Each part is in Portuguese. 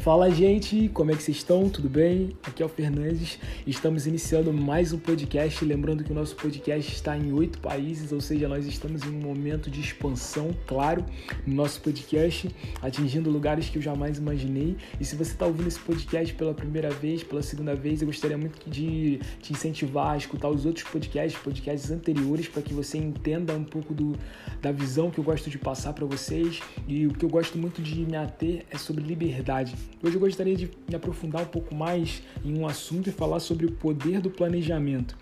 Fala gente, como é que vocês estão? Tudo bem? Aqui é o Fernandes. Estamos iniciando mais um podcast. Lembrando que o nosso podcast está em oito países, ou seja, nós estamos em um momento de expansão, claro, no nosso podcast, atingindo lugares que eu jamais imaginei. E se você está ouvindo esse podcast pela primeira vez, pela segunda vez, eu gostaria muito de te incentivar a escutar os outros podcasts, podcasts anteriores, para que você entenda um pouco do, da visão que eu gosto de passar para vocês. E o que eu gosto muito de me ater é sobre liberdade. Hoje eu gostaria de me aprofundar um pouco mais em um assunto e falar sobre o poder do planejamento.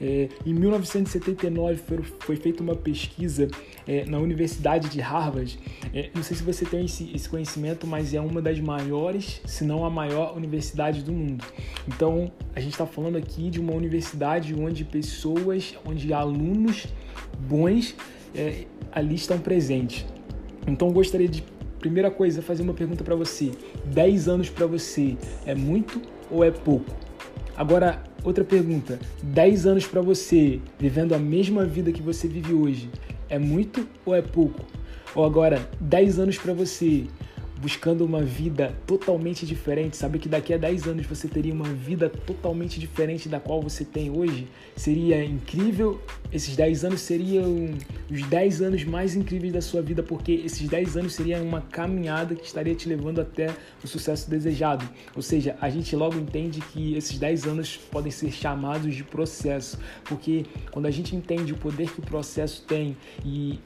É, em 1979 foi, foi, feita uma pesquisa é, na Universidade de Harvard. É, não sei se você tem esse, esse, conhecimento, mas é uma das maiores, se não a maior universidade do mundo. Então a gente está falando aqui de uma universidade onde pessoas, onde alunos bons é, ali estão presentes. Então gostaria de Primeira coisa, fazer uma pergunta para você. 10 anos para você é muito ou é pouco? Agora, outra pergunta. 10 anos para você, vivendo a mesma vida que você vive hoje, é muito ou é pouco? Ou agora, 10 anos para você, buscando uma vida totalmente diferente, saber que daqui a 10 anos você teria uma vida totalmente diferente da qual você tem hoje, seria incrível. Esses 10 anos seriam os 10 anos mais incríveis da sua vida, porque esses 10 anos seriam uma caminhada que estaria te levando até o sucesso desejado. Ou seja, a gente logo entende que esses 10 anos podem ser chamados de processo, porque quando a gente entende o poder que o processo tem e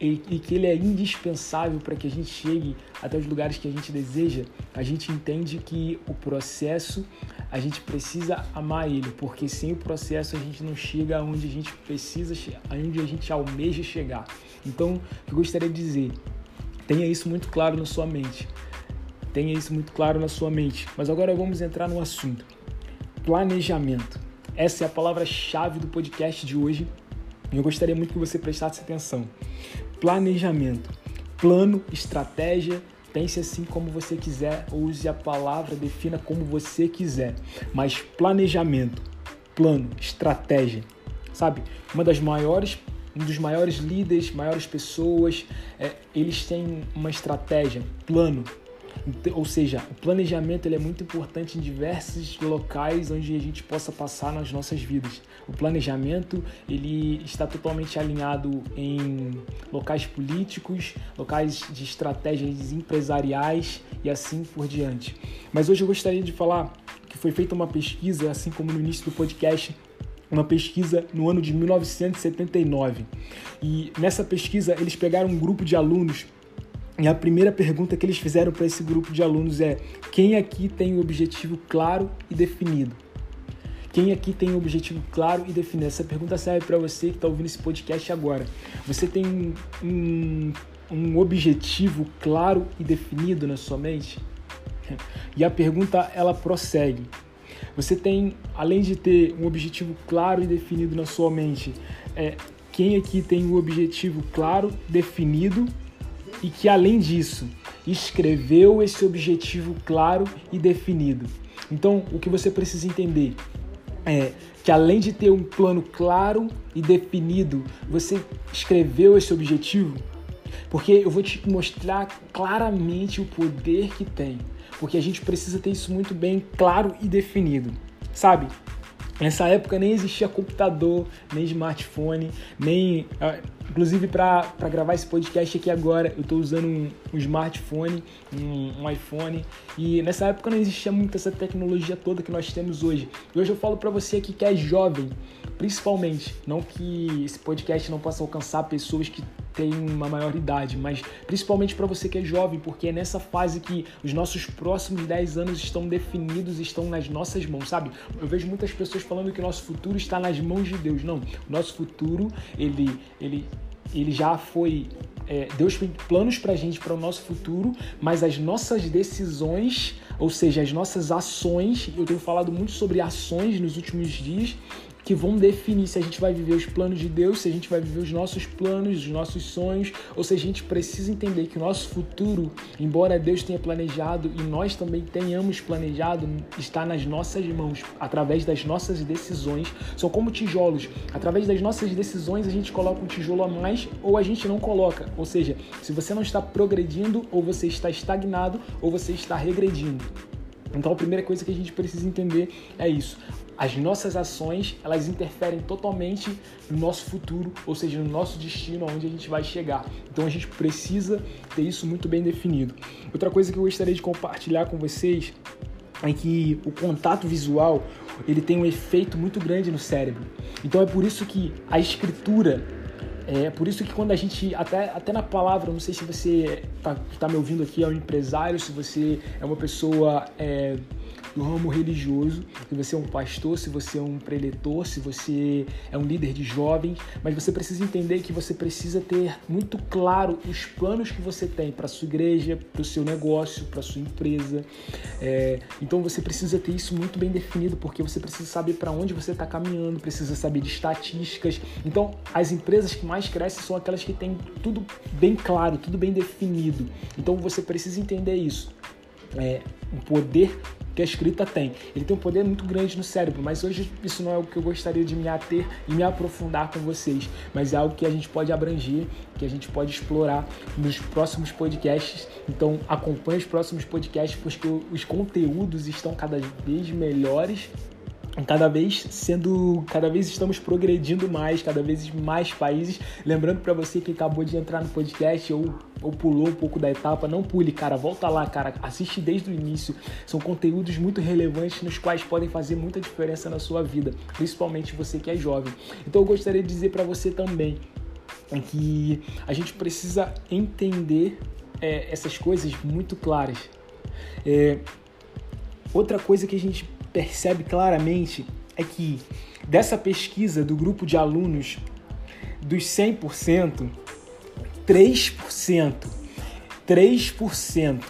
e, e que ele é indispensável para que a gente chegue até os lugares que a gente deseja, a gente entende que o processo a gente precisa amar ele, porque sem o processo a gente não chega aonde a gente precisa, aonde a gente almeja chegar. Então, eu gostaria de dizer, tenha isso muito claro na sua mente. Tenha isso muito claro na sua mente. Mas agora vamos entrar no assunto. Planejamento. Essa é a palavra-chave do podcast de hoje. Eu gostaria muito que você prestasse atenção planejamento. Plano, estratégia, pense assim como você quiser, use a palavra, defina como você quiser. Mas planejamento, plano, estratégia, sabe? Uma das maiores, um dos maiores líderes, maiores pessoas, é, eles têm uma estratégia, plano, ou seja, o planejamento ele é muito importante em diversos locais onde a gente possa passar nas nossas vidas. O planejamento ele está totalmente alinhado em locais políticos, locais de estratégias empresariais e assim por diante. Mas hoje eu gostaria de falar que foi feita uma pesquisa, assim como no início do podcast, uma pesquisa no ano de 1979. E nessa pesquisa eles pegaram um grupo de alunos e a primeira pergunta que eles fizeram para esse grupo de alunos é: quem aqui tem um objetivo claro e definido? Quem aqui tem um objetivo claro e definido? Essa pergunta serve para você que está ouvindo esse podcast agora. Você tem um, um, um objetivo claro e definido na sua mente? E a pergunta ela prossegue. Você tem, além de ter um objetivo claro e definido na sua mente, é, quem aqui tem um objetivo claro, definido e que, além disso, escreveu esse objetivo claro e definido. Então, o que você precisa entender é que, além de ter um plano claro e definido, você escreveu esse objetivo, porque eu vou te mostrar claramente o poder que tem, porque a gente precisa ter isso muito bem claro e definido, sabe? Nessa época nem existia computador, nem smartphone, nem. Uh, inclusive, para gravar esse podcast aqui agora, eu estou usando um, um smartphone, um, um, iPhone. E nessa época não existia muito essa tecnologia toda que nós temos hoje. E hoje eu falo para você que é jovem, principalmente. Não que esse podcast não possa alcançar pessoas que tem uma maior idade, mas principalmente para você que é jovem, porque é nessa fase que os nossos próximos 10 anos estão definidos, estão nas nossas mãos, sabe? Eu vejo muitas pessoas falando que o nosso futuro está nas mãos de Deus. Não, o nosso futuro, ele, ele, ele já foi é, Deus tem planos para a gente, para o nosso futuro, mas as nossas decisões, ou seja, as nossas ações, eu tenho falado muito sobre ações nos últimos dias, que vão definir se a gente vai viver os planos de Deus, se a gente vai viver os nossos planos, os nossos sonhos, ou se a gente precisa entender que o nosso futuro, embora Deus tenha planejado e nós também tenhamos planejado, está nas nossas mãos, através das nossas decisões. São como tijolos. Através das nossas decisões, a gente coloca um tijolo a mais ou a gente não coloca. Ou seja, se você não está progredindo, ou você está estagnado, ou você está regredindo. Então a primeira coisa que a gente precisa entender é isso. As nossas ações, elas interferem totalmente no nosso futuro, ou seja, no nosso destino, aonde a gente vai chegar. Então a gente precisa ter isso muito bem definido. Outra coisa que eu gostaria de compartilhar com vocês é que o contato visual, ele tem um efeito muito grande no cérebro. Então é por isso que a escritura é por isso que quando a gente, até, até na palavra, não sei se você está tá me ouvindo aqui, é um empresário, se você é uma pessoa é, do ramo religioso, se você é um pastor, se você é um preletor, se você é um líder de jovens, mas você precisa entender que você precisa ter muito claro os planos que você tem para sua igreja, para o seu negócio, para sua empresa. É, então você precisa ter isso muito bem definido, porque você precisa saber para onde você está caminhando, precisa saber de estatísticas. Então as empresas que mais crescem são aquelas que têm tudo bem claro, tudo bem definido. Então você precisa entender isso. É, o poder que a escrita tem. Ele tem um poder muito grande no cérebro, mas hoje isso não é o que eu gostaria de me ater e me aprofundar com vocês, mas é algo que a gente pode abranger, que a gente pode explorar nos próximos podcasts. Então acompanhe os próximos podcasts, porque os conteúdos estão cada vez melhores cada vez sendo, cada vez estamos progredindo mais, cada vez mais países. Lembrando para você que acabou de entrar no podcast ou, ou pulou um pouco da etapa, não pule, cara, volta lá, cara, assiste desde o início. São conteúdos muito relevantes nos quais podem fazer muita diferença na sua vida, principalmente você que é jovem. Então eu gostaria de dizer para você também que a gente precisa entender é, essas coisas muito claras. É, outra coisa que a gente percebe claramente é que dessa pesquisa do grupo de alunos dos 100%, 3%, 3%,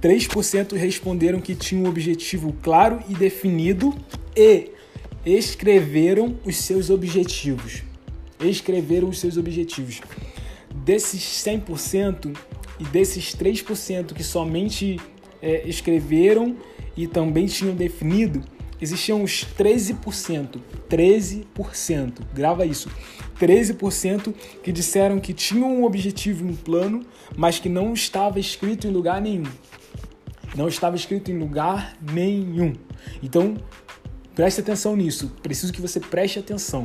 3% responderam que tinham um objetivo claro e definido e escreveram os seus objetivos. Escreveram os seus objetivos. Desses 100% e desses 3% que somente é, escreveram e também tinham definido, existiam os 13%, 13%, grava isso, 13% que disseram que tinham um objetivo um plano, mas que não estava escrito em lugar nenhum. Não estava escrito em lugar nenhum. Então, preste atenção nisso. Preciso que você preste atenção.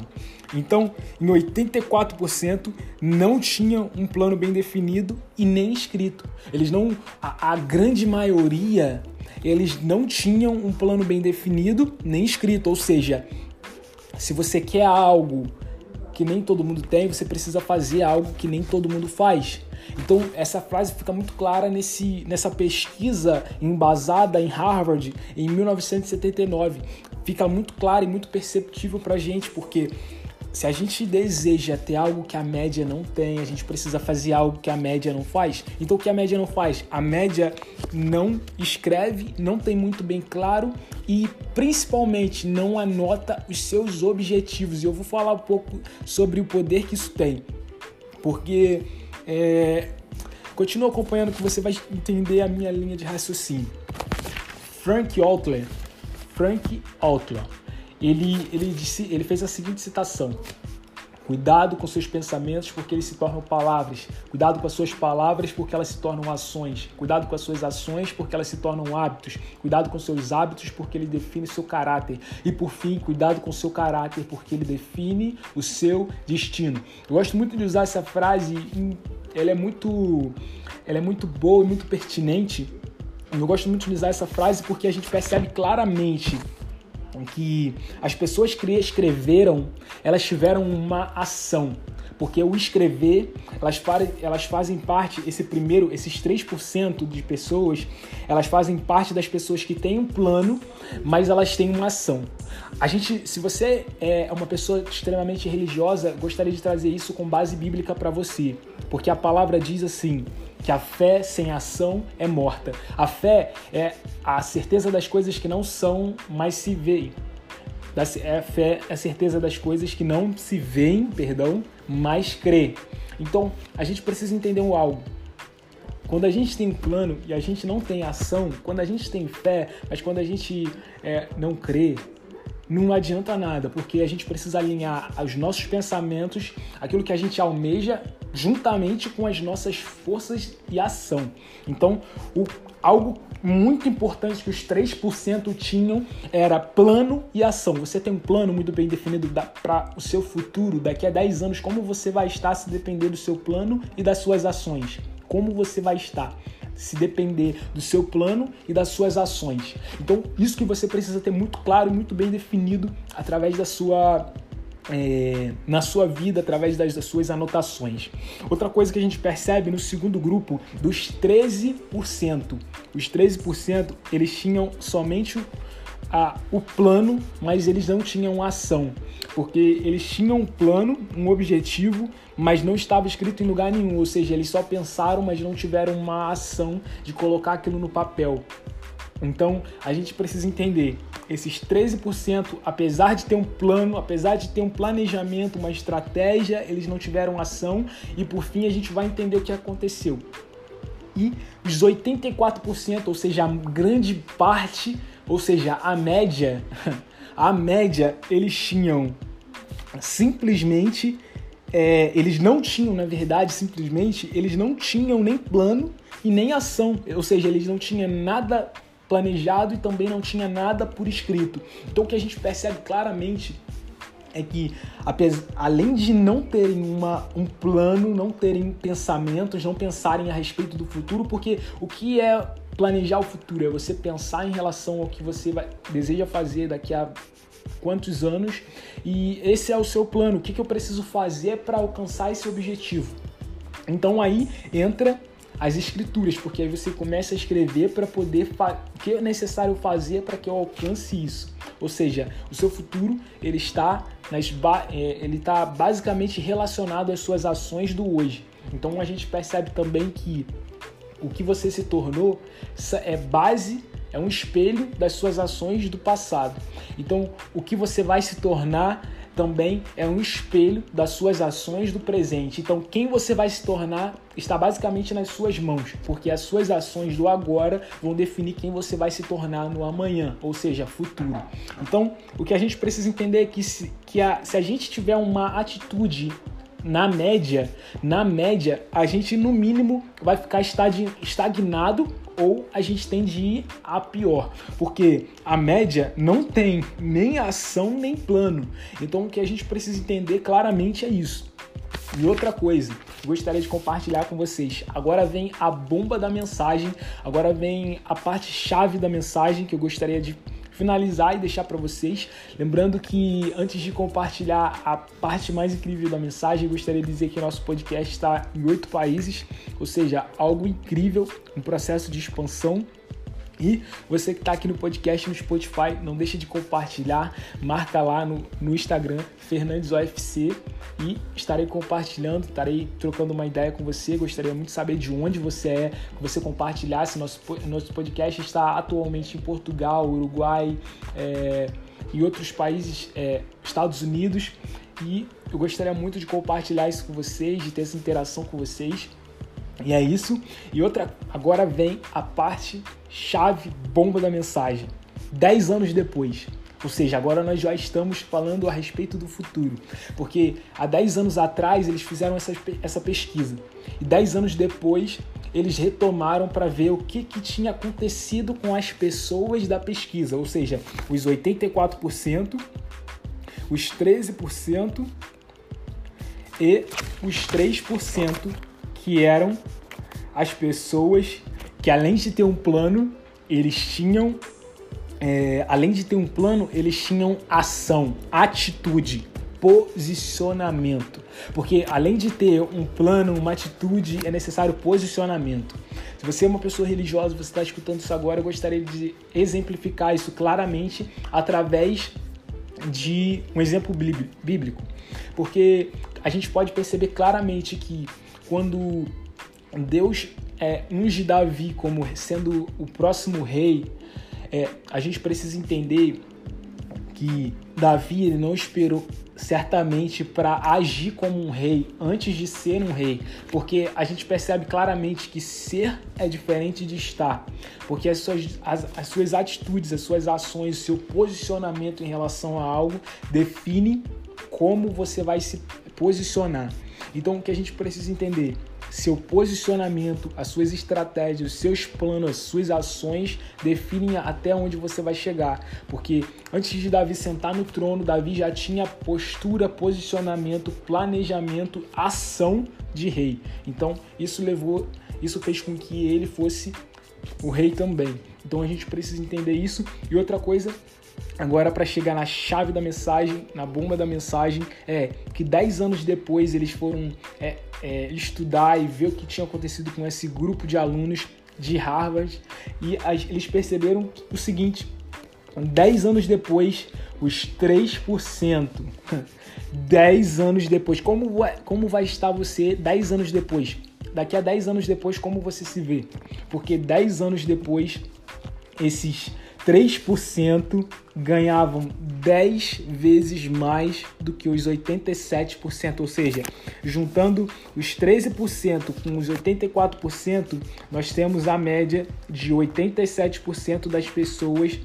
Então, em 84% não tinham um plano bem definido e nem escrito. Eles não, a, a grande maioria eles não tinham um plano bem definido nem escrito, ou seja, se você quer algo que nem todo mundo tem, você precisa fazer algo que nem todo mundo faz. Então, essa frase fica muito clara nesse, nessa pesquisa embasada em Harvard em 1979. Fica muito clara e muito perceptível para gente, porque se a gente deseja ter algo que a média não tem, a gente precisa fazer algo que a média não faz. Então o que a média não faz? A média não escreve, não tem muito bem claro e principalmente não anota os seus objetivos. E eu vou falar um pouco sobre o poder que isso tem. Porque é, continua acompanhando que você vai entender a minha linha de raciocínio. Frank Outler, Frank Outler ele, ele, disse, ele fez a seguinte citação: Cuidado com seus pensamentos, porque eles se tornam palavras. Cuidado com as suas palavras, porque elas se tornam ações. Cuidado com as suas ações, porque elas se tornam hábitos. Cuidado com seus hábitos, porque ele define seu caráter. E por fim, cuidado com seu caráter, porque ele define o seu destino. Eu gosto muito de usar essa frase, ela é muito, ela é muito boa e muito pertinente. Eu gosto muito de usar essa frase porque a gente percebe claramente que as pessoas que escreveram, elas tiveram uma ação. Porque o escrever, elas, elas fazem parte, esse primeiro, esses 3% de pessoas, elas fazem parte das pessoas que têm um plano, mas elas têm uma ação. A gente, se você é uma pessoa extremamente religiosa, gostaria de trazer isso com base bíblica para você. Porque a palavra diz assim: que a fé sem ação é morta. A fé é a certeza das coisas que não são, mas se veem. é, fé é a certeza das coisas que não se veem, perdão, mas crê. Então, a gente precisa entender algo. Quando a gente tem um plano e a gente não tem ação, quando a gente tem fé, mas quando a gente é, não crê, não adianta nada, porque a gente precisa alinhar os nossos pensamentos, aquilo que a gente almeja, juntamente com as nossas forças e ação. Então, o, algo muito importante que os 3% tinham era plano e ação. Você tem um plano muito bem definido para o seu futuro, daqui a 10 anos, como você vai estar se depender do seu plano e das suas ações. Como você vai estar se depender do seu plano e das suas ações. Então, isso que você precisa ter muito claro e muito bem definido através da sua é, na sua vida através das, das, suas anotações. Outra coisa que a gente percebe no segundo grupo, dos 13%, os 13% eles tinham somente a, o plano, mas eles não tinham ação, porque eles tinham um plano, um objetivo, mas não estava escrito em lugar nenhum, ou seja, eles só pensaram, mas não tiveram uma ação de colocar aquilo no papel. Então, a gente precisa entender, esses 13%, apesar de ter um plano, apesar de ter um planejamento, uma estratégia, eles não tiveram ação e por fim a gente vai entender o que aconteceu. E os 84%, ou seja, a grande parte, ou seja, a média, a média, eles tinham simplesmente é, eles não tinham, na verdade, simplesmente, eles não tinham nem plano e nem ação, ou seja, eles não tinham nada planejado e também não tinha nada por escrito. Então o que a gente percebe claramente é que, além de não terem uma, um plano, não terem pensamentos, não pensarem a respeito do futuro, porque o que é planejar o futuro? É você pensar em relação ao que você vai, deseja fazer daqui a quantos anos e esse é o seu plano. O que, que eu preciso fazer para alcançar esse objetivo? Então aí entra as escrituras, porque aí você começa a escrever para poder o que é necessário fazer para que eu alcance isso. Ou seja, o seu futuro ele está nas é, ele está basicamente relacionado às suas ações do hoje. Então a gente percebe também que o que você se tornou é base é um espelho das suas ações do passado. Então, o que você vai se tornar também é um espelho das suas ações do presente. Então, quem você vai se tornar está basicamente nas suas mãos, porque as suas ações do agora vão definir quem você vai se tornar no amanhã, ou seja, futuro. Então, o que a gente precisa entender é que se, que a, se a gente tiver uma atitude na média, na média, a gente no mínimo vai ficar estagnado ou a gente tem de ir a pior, porque a média não tem nem ação nem plano. Então o que a gente precisa entender claramente é isso. E outra coisa, gostaria de compartilhar com vocês. Agora vem a bomba da mensagem, agora vem a parte chave da mensagem que eu gostaria de finalizar e deixar para vocês. Lembrando que antes de compartilhar a parte mais incrível da mensagem, gostaria de dizer que nosso podcast está em oito países, ou seja, algo incrível, um processo de expansão e você que está aqui no podcast no Spotify, não deixe de compartilhar, marca lá no, no Instagram Fernandes OFC e estarei compartilhando, estarei trocando uma ideia com você. Gostaria muito de saber de onde você é, que você compartilhasse. Nosso, nosso podcast está atualmente em Portugal, Uruguai é, e outros países, é, Estados Unidos. E eu gostaria muito de compartilhar isso com vocês, de ter essa interação com vocês. E é isso. E outra, agora vem a parte chave, bomba da mensagem. Dez anos depois. Ou seja, agora nós já estamos falando a respeito do futuro. Porque há 10 anos atrás eles fizeram essa, essa pesquisa. E 10 anos depois eles retomaram para ver o que, que tinha acontecido com as pessoas da pesquisa. Ou seja, os 84%, os 13% e os 3% que eram as pessoas que além de ter um plano, eles tinham, é, além de ter um plano, eles tinham ação, atitude, posicionamento. Porque além de ter um plano, uma atitude, é necessário posicionamento. Se você é uma pessoa religiosa, você está escutando isso agora, eu gostaria de exemplificar isso claramente através de um exemplo bíblico. Porque a gente pode perceber claramente que quando Deus é, unge Davi como sendo o próximo rei, é, a gente precisa entender que Davi ele não esperou certamente para agir como um rei antes de ser um rei, porque a gente percebe claramente que ser é diferente de estar, porque as suas, as, as suas atitudes, as suas ações, seu posicionamento em relação a algo define como você vai se posicionar. Então, o que a gente precisa entender seu posicionamento, as suas estratégias, os seus planos, as suas ações definem até onde você vai chegar. Porque antes de Davi sentar no trono, Davi já tinha postura, posicionamento, planejamento, ação de rei. Então, isso levou, isso fez com que ele fosse o rei também. Então a gente precisa entender isso. E outra coisa Agora, para chegar na chave da mensagem, na bomba da mensagem, é que 10 anos depois eles foram é, é, estudar e ver o que tinha acontecido com esse grupo de alunos de Harvard e as, eles perceberam o seguinte: 10 anos depois, os 3%. 10 anos depois, como, como vai estar você 10 anos depois? Daqui a 10 anos depois, como você se vê? Porque 10 anos depois, esses 3% ganhavam 10 vezes mais do que os 87%, ou seja, juntando os 13% com os 84%, nós temos a média de 87% das pessoas.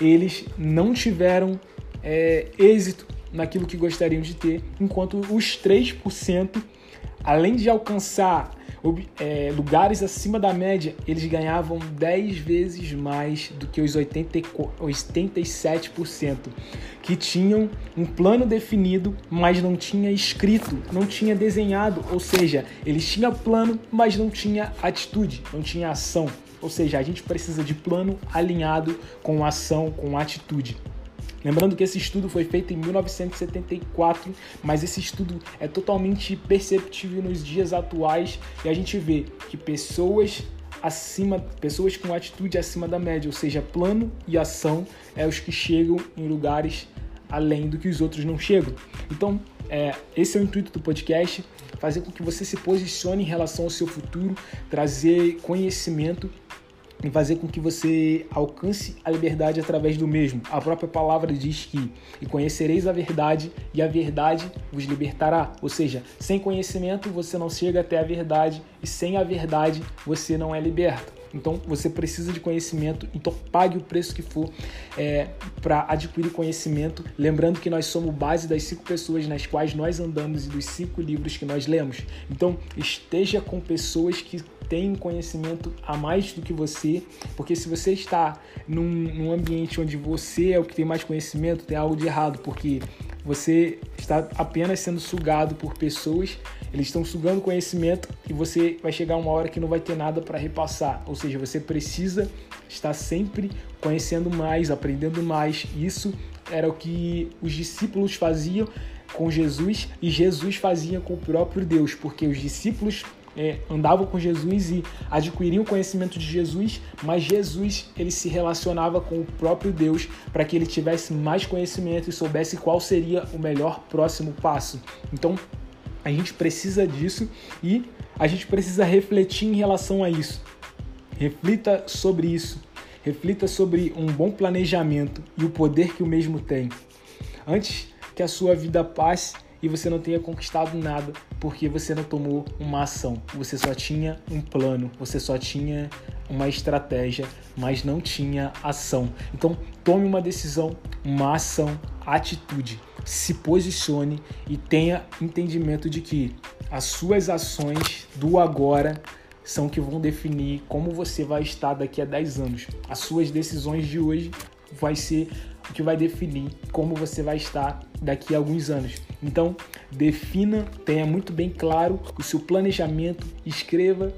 Eles não tiveram é, êxito naquilo que gostariam de ter, enquanto os 3%, além de alcançar é, lugares acima da média, eles ganhavam 10 vezes mais do que os 80, 87% que tinham um plano definido, mas não tinha escrito, não tinha desenhado, ou seja, eles tinham plano, mas não tinha atitude, não tinha ação. Ou seja, a gente precisa de plano alinhado com ação, com atitude. Lembrando que esse estudo foi feito em 1974, mas esse estudo é totalmente perceptível nos dias atuais e a gente vê que pessoas acima, pessoas com atitude acima da média, ou seja, plano e ação é os que chegam em lugares além do que os outros não chegam. Então, é, esse é o intuito do podcast, fazer com que você se posicione em relação ao seu futuro, trazer conhecimento e fazer com que você alcance a liberdade através do mesmo. A própria palavra diz que e conhecereis a verdade e a verdade vos libertará. Ou seja, sem conhecimento você não chega até a verdade e sem a verdade você não é liberto. Então você precisa de conhecimento, então pague o preço que for é, para adquirir conhecimento. Lembrando que nós somos base das cinco pessoas nas quais nós andamos e dos cinco livros que nós lemos. Então esteja com pessoas que têm conhecimento a mais do que você, porque se você está num, num ambiente onde você é o que tem mais conhecimento, tem algo de errado, porque você está apenas sendo sugado por pessoas, eles estão sugando conhecimento e você vai chegar uma hora que não vai ter nada para repassar. Ou seja, você precisa estar sempre conhecendo mais, aprendendo mais. Isso era o que os discípulos faziam com Jesus e Jesus fazia com o próprio Deus, porque os discípulos é, andavam com Jesus e adquiriam conhecimento de Jesus, mas Jesus ele se relacionava com o próprio Deus para que ele tivesse mais conhecimento e soubesse qual seria o melhor próximo passo. Então a gente precisa disso e a gente precisa refletir em relação a isso. Reflita sobre isso. Reflita sobre um bom planejamento e o poder que o mesmo tem. Antes que a sua vida passe e você não tenha conquistado nada porque você não tomou uma ação. Você só tinha um plano, você só tinha uma estratégia, mas não tinha ação. Então, tome uma decisão, uma ação, atitude. Se posicione e tenha entendimento de que as suas ações do agora são que vão definir como você vai estar daqui a 10 anos. As suas decisões de hoje vai ser que vai definir como você vai estar daqui a alguns anos. Então, defina, tenha muito bem claro o seu planejamento, escreva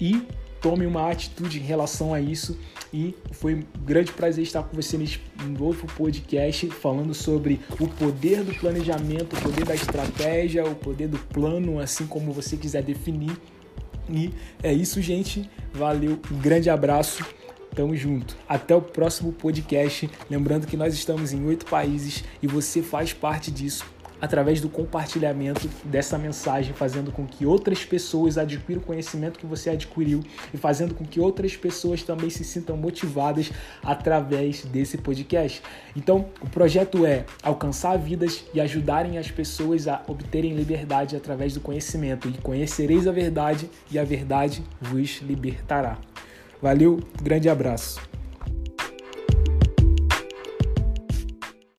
e tome uma atitude em relação a isso. E foi um grande prazer estar com você neste novo podcast falando sobre o poder do planejamento, o poder da estratégia, o poder do plano, assim como você quiser definir. E é isso, gente. Valeu, um grande abraço Tamo junto. Até o próximo podcast. Lembrando que nós estamos em oito países e você faz parte disso. através do compartilhamento dessa mensagem, fazendo com que outras pessoas adquiram o conhecimento que você adquiriu e fazendo com que outras pessoas também se sintam motivadas através desse podcast. Então, o projeto é alcançar vidas e ajudarem as pessoas a obterem liberdade através do conhecimento. E conhecereis a verdade e a verdade vos libertará. Valeu, grande abraço.